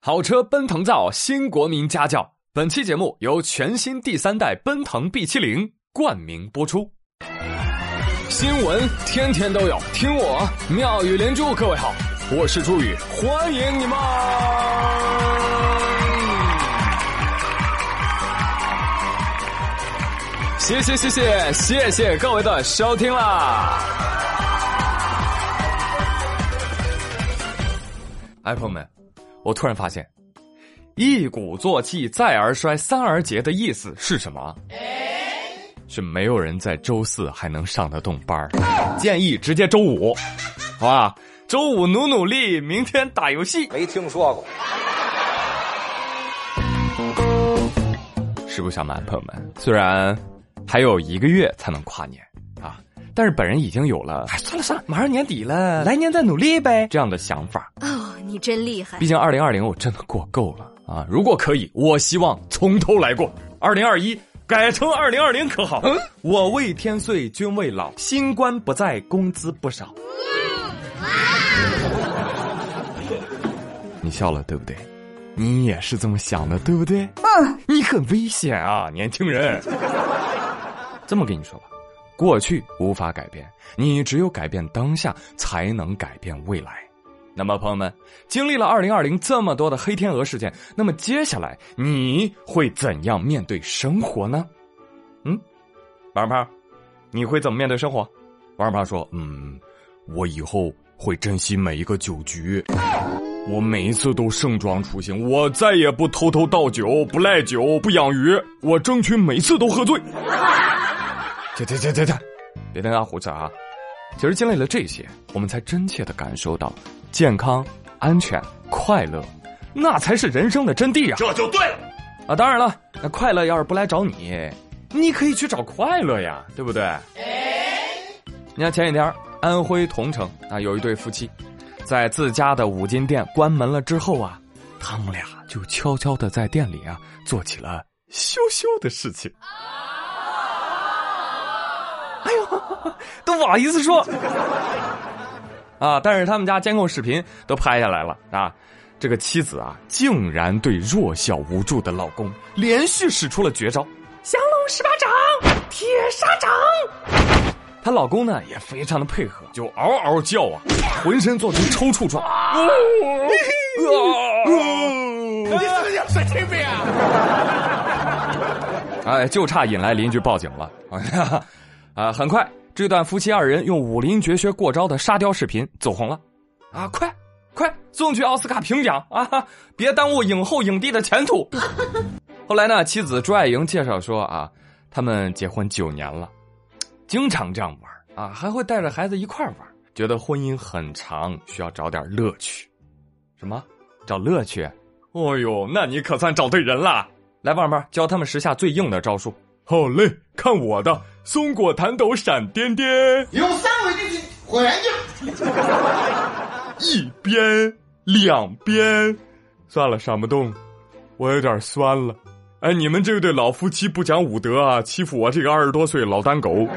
好车奔腾造，新国民家教。本期节目由全新第三代奔腾 B 七零冠名播出。新闻天天都有，听我妙语连珠。各位好，我是朱宇，欢迎你们！谢谢谢谢谢谢各位的收听啦！哎，朋友们。我突然发现，“一鼓作气，再而衰，三而竭”的意思是什么？是没有人在周四还能上得动班建议直接周五，好吧？周五努努力，明天打游戏。没听说过。实不相瞒，朋友们，虽然还有一个月才能跨年啊，但是本人已经有了。哎，算了算了，马上年底了，来年再努力呗，这样的想法。哦你真厉害！毕竟二零二零我真的过够了啊！如果可以，我希望从头来过。二零二一改成二零二零可好？嗯我为天岁，君未老，新官不在，工资不少。你笑了对不对？你也是这么想的对不对？嗯，你很危险啊，年轻人。这么跟你说吧，过去无法改变，你只有改变当下，才能改变未来。那么，朋友们，经历了二零二零这么多的黑天鹅事件，那么接下来你会怎样面对生活呢？嗯，王二胖，你会怎么面对生活？王二胖说：“嗯，我以后会珍惜每一个酒局，我每一次都盛装出行，我再也不偷偷倒酒，不赖酒，不养鱼，我争取每次都喝醉。”停停停停停，别跟俺胡扯啊！其实经历了这些，我们才真切的感受到。健康、安全、快乐，那才是人生的真谛啊！这就对了啊！当然了，那快乐要是不来找你，你可以去找快乐呀，对不对？你看前几天安徽桐城啊，有一对夫妻，在自家的五金店关门了之后啊，他们俩就悄悄的在店里啊做起了羞羞的事情。哎呦，都不好意思说。啊！但是他们家监控视频都拍下来了啊！这个妻子啊，竟然对弱小无助的老公连续使出了绝招——降龙十八掌、铁砂掌。她老公呢也非常的配合，就嗷嗷叫啊，浑身做出抽搐状。啊！你是不是要神经病啊？哎，就差引来邻居报警了。啊，很快。这段夫妻二人用武林绝学过招的沙雕视频走红了，啊，快快送去奥斯卡评奖啊！别耽误影后影帝的前途。后来呢，妻子朱爱莹介绍说啊，他们结婚九年了，经常这样玩啊，还会带着孩子一块玩，觉得婚姻很长，需要找点乐趣。什么？找乐趣？哦呦，那你可算找对人了。来，棒棒教他们时下最硬的招数。好嘞，看我的松果弹抖闪颠颠，用三维的去还原一边两边，算了，闪不动，我有点酸了。哎，你们这对老夫妻不讲武德啊，欺负我这个二十多岁老单狗。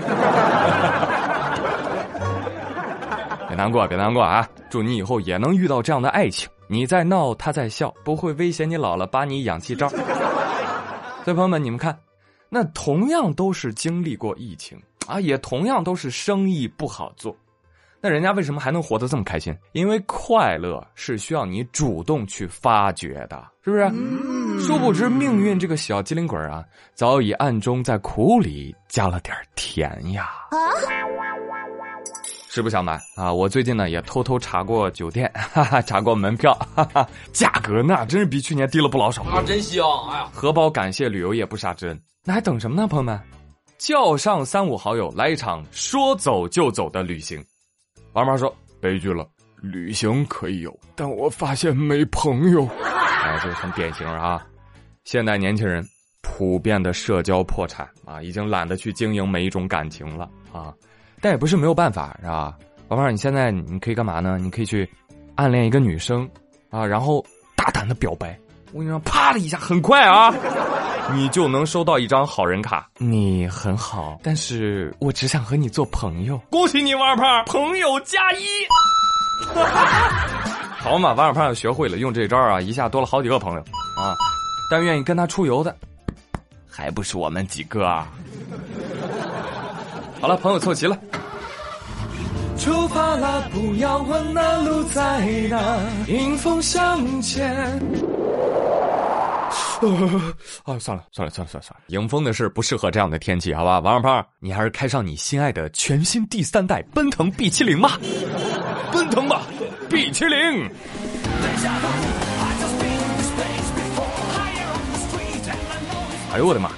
别难过，别难过啊！祝你以后也能遇到这样的爱情，你在闹，他在笑，不会威胁你老了把你氧气罩。所以朋友们，你们看。那同样都是经历过疫情啊，也同样都是生意不好做，那人家为什么还能活得这么开心？因为快乐是需要你主动去发掘的，是不是？殊不知命运这个小机灵鬼啊，早已暗中在苦里加了点甜呀。实不相瞒啊，我最近呢也偷偷查过酒店，哈哈，查过门票，哈哈，价格那真是比去年低了不老少啊！真香，哎呀，荷包感谢旅游业不杀之恩。那还等什么呢，朋友们？叫上三五好友来一场说走就走的旅行。王妈说：“悲剧了，旅行可以有，但我发现没朋友。”哎，这个很典型啊！现代年轻人普遍的社交破产啊，已经懒得去经营每一种感情了啊。但也不是没有办法，是吧？宝贝儿，你现在你可以干嘛呢？你可以去暗恋一个女生啊，然后大胆的表白。我跟你说，啪的一下，很快啊，你就能收到一张好人卡。你很好，但是我只想和你做朋友。恭喜你，王二胖，朋友加一。好嘛，王二胖学会了用这招啊，一下多了好几个朋友啊。但愿意跟他出游的，还不是我们几个啊。好了，朋友凑齐了。出发了，不要问那路在哪，迎风向前。啊，算了算了算了算了算了，迎风的事不适合这样的天气，好吧？王二胖，你还是开上你心爱的全新第三代奔腾 B 七零吧，奔腾吧，B 七零。哎呦我的妈，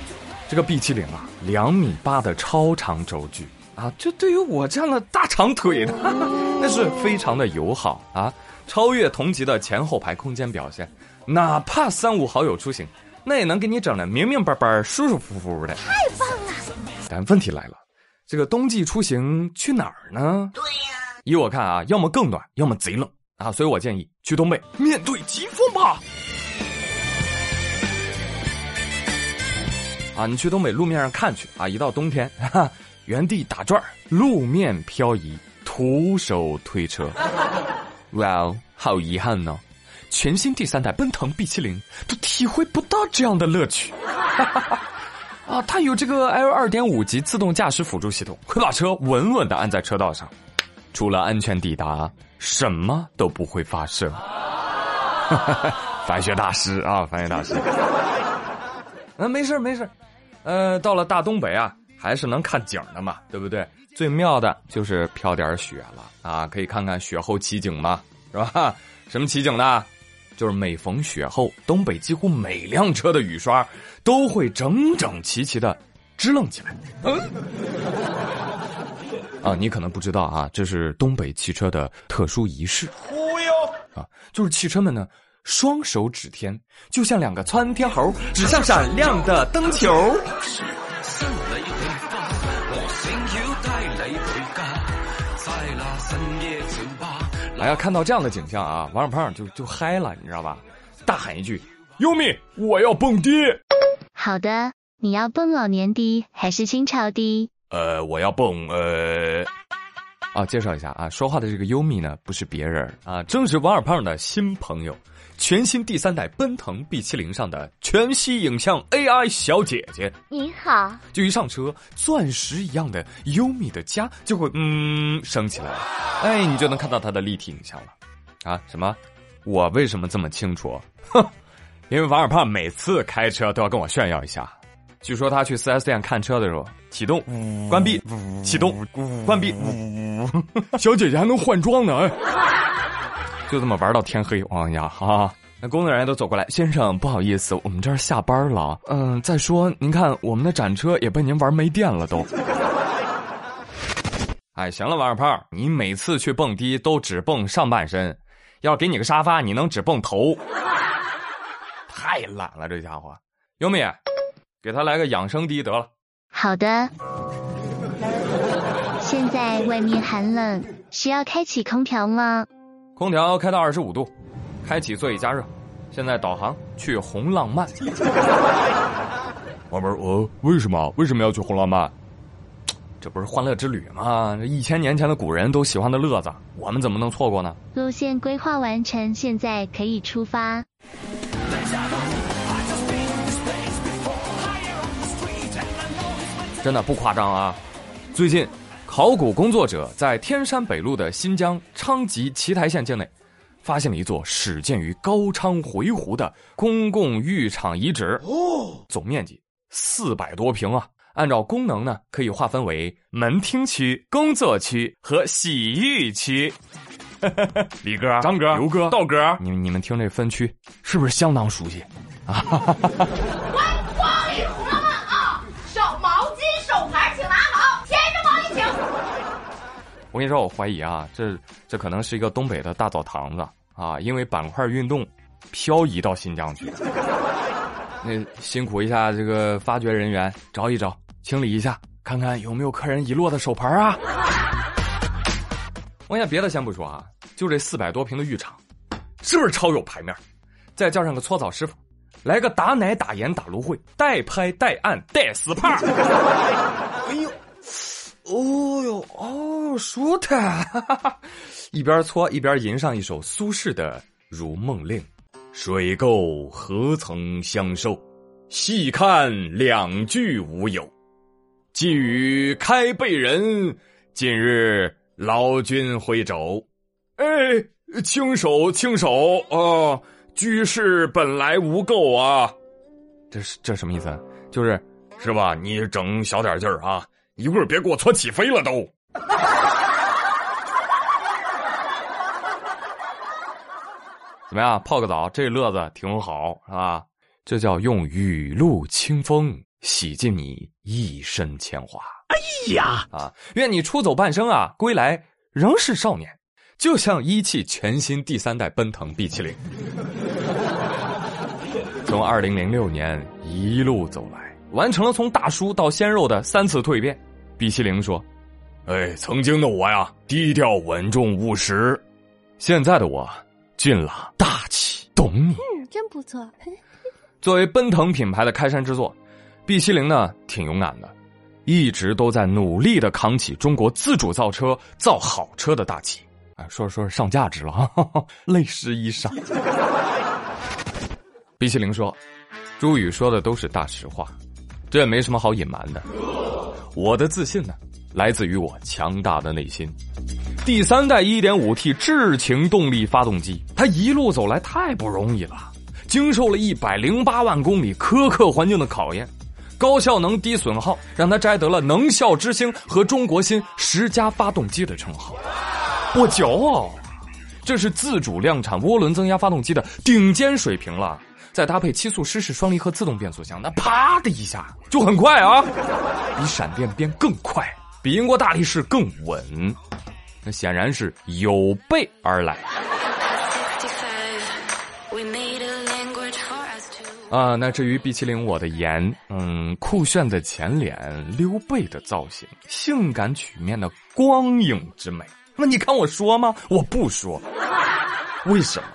这个 B 七零啊，两米八的超长轴距啊，这对于我这样的大长腿的，那是非常的友好啊，超越同级的前后排空间表现。哪怕三五好友出行，那也能给你整的明明白白、舒舒服服的。太棒了！但问题来了，这个冬季出行去哪儿呢？对呀，依我看啊，要么更暖，要么贼冷啊，所以我建议去东北，面对疾风吧。你去东北路面上看去啊，一到冬天，哈，原地打转，路面漂移，徒手推车。哇哦，好遗憾呢。全新第三代奔腾 B 七零都体会不到这样的乐趣，啊，它有这个 L 二点五级自动驾驶辅助系统，会把车稳稳的按在车道上，除了安全抵达，什么都不会发生。翻学大师啊，翻学大师。嗯，没事没事，呃，到了大东北啊，还是能看景的嘛，对不对？最妙的就是飘点雪了啊，可以看看雪后奇景嘛，是吧？什么奇景呢？就是每逢雪后，东北几乎每辆车的雨刷都会整整齐齐的支棱起来。嗯，啊，你可能不知道啊，这是东北汽车的特殊仪式。忽悠啊，就是汽车们呢双手指天，就像两个窜天猴指向闪亮的灯球。哎呀，看到这样的景象啊，王小胖就就嗨了，你知道吧？大喊一句：“优米，我要蹦迪！”好的，你要蹦老年迪还是新潮迪？呃，我要蹦呃……啊，介绍一下啊，说话的这个优米呢，不是别人啊，正是王小胖的新朋友。全新第三代奔腾 B 七零上的全息影像 AI 小姐姐，你好。就一上车，钻石一样的优米的家就会嗯升起来了，哎，你就能看到它的立体影像了。啊，什么？我为什么这么清楚？哼，因为王二胖每次开车都要跟我炫耀一下。据说他去 4S 店看车的时候，启动、关闭、启动、关闭，小姐姐还能换装呢，哎。就这么玩到天黑，哎呀哈！那工作人员都走过来，先生不好意思，我们这儿下班了。嗯，再说您看我们的展车也被您玩没电了都。哎，行了，王二胖，你每次去蹦迪都只蹦上半身，要给你个沙发，你能只蹦头？太懒了，这家伙。优米，给他来个养生滴得了。好的。现在外面寒冷，需要开启空调吗？空调开到二十五度，开启座椅加热。现在导航去红浪漫。王儿，我为什么为什么要去红浪漫？这不是欢乐之旅吗？这一千年前的古人都喜欢的乐子，我们怎么能错过呢？路线规划完成，现在可以出发。真的不夸张啊！最近。考古工作者在天山北路的新疆昌吉奇台县境内，发现了一座始建于高昌回鹘的公共浴场遗址。哦，总面积四百多平啊！按照功能呢，可以划分为门厅区、工作区和洗浴区。李哥、张哥、刘哥、道哥，你们你们听这分区是不是相当熟悉？啊！我跟你说，我怀疑啊，这这可能是一个东北的大澡堂子啊，因为板块运动漂移到新疆去。那辛苦一下这个发掘人员，找一找，清理一下，看看有没有客人遗落的手牌啊。我想别的先不说啊，就这四百多平的浴场，是不是超有排面？再叫上个搓澡师傅，来个打奶打盐打芦荟，带拍带按带死胖。哎呦，哦哟，哦。呦，舒坦！一边搓一边吟上一首苏轼的《如梦令》：“水垢何曾相受，细看两句无有。寄语开背人，近日劳君挥肘。哎，轻手轻手啊！居士本来无垢啊。这是这什么意思？就是是吧？你整小点劲儿啊！一会儿别给我搓起飞了都。”怎么样？泡个澡，这乐子挺好，是吧？这叫用雨露清风洗净你一身铅华。哎呀，啊！愿你出走半生啊，归来仍是少年，就像一汽全新第三代奔腾 B 七零。从二零零六年一路走来，完成了从大叔到鲜肉的三次蜕变。B 七零说。哎，曾经的我呀，低调稳重务实；现在的我，俊朗大气，懂你。嗯，真不错。作为奔腾品牌的开山之作，B 七零呢挺勇敢的，一直都在努力的扛起中国自主造车、造好车的大旗。哎，说着说着上价值了，泪湿衣裳。B 七零说：“朱宇说的都是大实话，这也没什么好隐瞒的。我的自信呢？”来自于我强大的内心。第三代 1.5T 智擎动力发动机，它一路走来太不容易了，经受了一百零八万公里苛刻环境的考验，高效能低损耗，让它摘得了能效之星和中国新十佳发动机的称号。我骄傲，这是自主量产涡轮增压发动机的顶尖水平了。再搭配七速湿式双离合自动变速箱，那啪的一下就很快啊，比闪电变更快。比英国大力士更稳，那显然是有备而来。啊，那至于 B 七零我的颜，嗯，酷炫的前脸，溜背的造型，性感曲面的光影之美，那你看我说吗？我不说，为什么？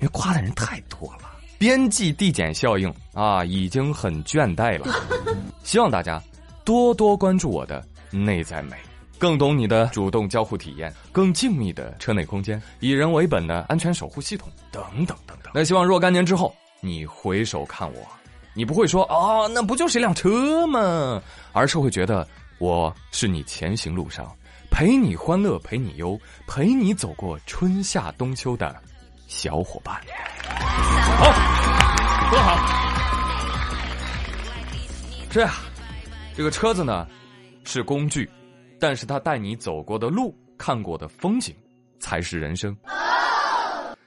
因为夸的人太多了，边际递减效应啊，已经很倦怠了。希望大家多多关注我的。内在美，更懂你的主动交互体验，更静谧的车内空间，以人为本的安全守护系统，等等等等。那希望若干年之后，你回首看我，你不会说啊，那不就是一辆车吗？而是会觉得我是你前行路上陪你欢乐、陪你忧、陪你走过春夏冬秋的小伙伴。好，多好。这样，这个车子呢？是工具，但是他带你走过的路、看过的风景，才是人生。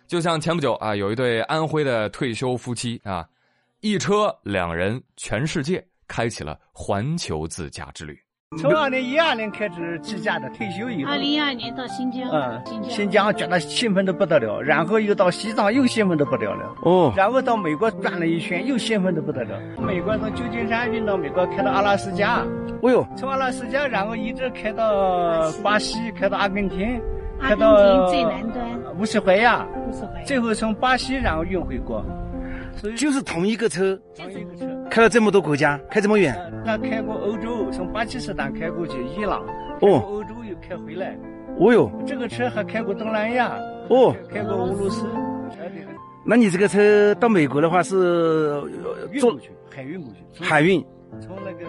就像前不久啊，有一对安徽的退休夫妻啊，一车两人，全世界开启了环球自驾之旅。从二零一二年开始自驾的，退休以后，二零一二年到新疆，嗯，新疆。觉得兴奋的不得了，然后又到西藏又兴奋的不得了，哦，然后到美国转了一圈又兴奋的不得了。美国从旧金山运到美国，开到阿拉斯加，哦哟，从阿拉斯加然后一直开到巴西，开到阿根廷，开到最南端。乌斯怀亚，乌斯怀亚，最后从巴西然后运回国。就是同一个车，同一个车开了这么多国家，开这么远。那开过欧洲，从巴基斯坦开过去伊朗，哦，欧洲又开回来。哦哟，这个车还开过东南亚，哦，开过俄罗斯。那你这个车到美国的话是坐海运过去？海运，从那个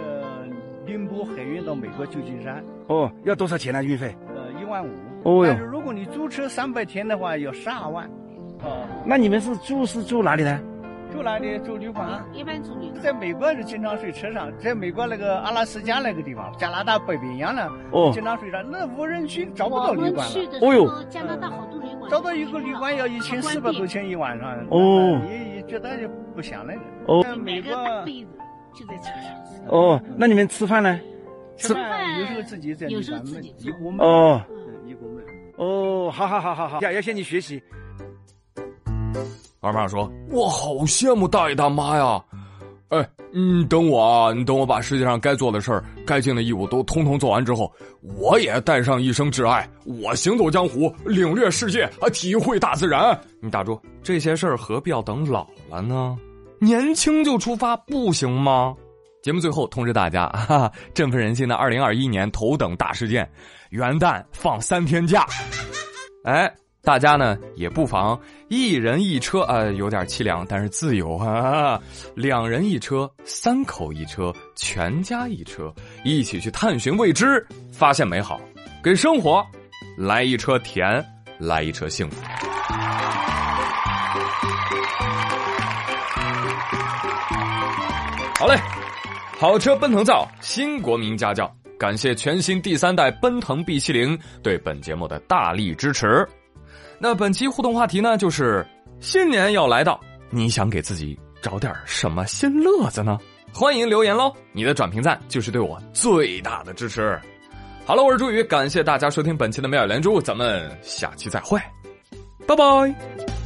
宁波海运到美国旧金山。哦，要多少钱呢？运费？呃，一万五。哦哟，但是如果你租车三百天的话，要十二万。哦，那你们是住是住哪里呢？住哪里？住旅馆，一般住旅馆。在美国是经常睡车上，在美国那个阿拉斯加那个地方，加拿大北冰洋呢，哦，经常睡上，那无人区找不到旅馆了。哦哟，加拿大好多旅馆，找到一个旅馆要一千四百多钱一晚上。哦，也也觉得就不想那个。哦，买个大被子就在车上。哦，那你们吃饭呢？吃饭有时候自己在旅馆焖，一锅焖。哦，一锅焖。哦，好好好好好，要要向你学习。二妈说：“我好羡慕大爷大妈呀！哎，你等我啊，你等我把世界上该做的事儿、该尽的义务都通通做完之后，我也带上一生挚爱，我行走江湖，领略世界，啊，体会大自然。你打住，这些事儿何必要等老了呢？年轻就出发不行吗？节目最后通知大家，哈哈，振奋人心的二零二一年头等大事件，元旦放三天假。哎，大家呢也不妨一人一车，呃，有点凄凉，但是自由啊。两人一车，三口一车，全家一车，一起去探寻未知，发现美好，给生活来一车甜，来一车幸福。好嘞。好车奔腾造，新国民家教。感谢全新第三代奔腾 B 七零对本节目的大力支持。那本期互动话题呢，就是新年要来到，你想给自己找点什么新乐子呢？欢迎留言喽！你的转评赞就是对我最大的支持。好了，我是朱宇，感谢大家收听本期的妙语连珠，咱们下期再会，拜拜。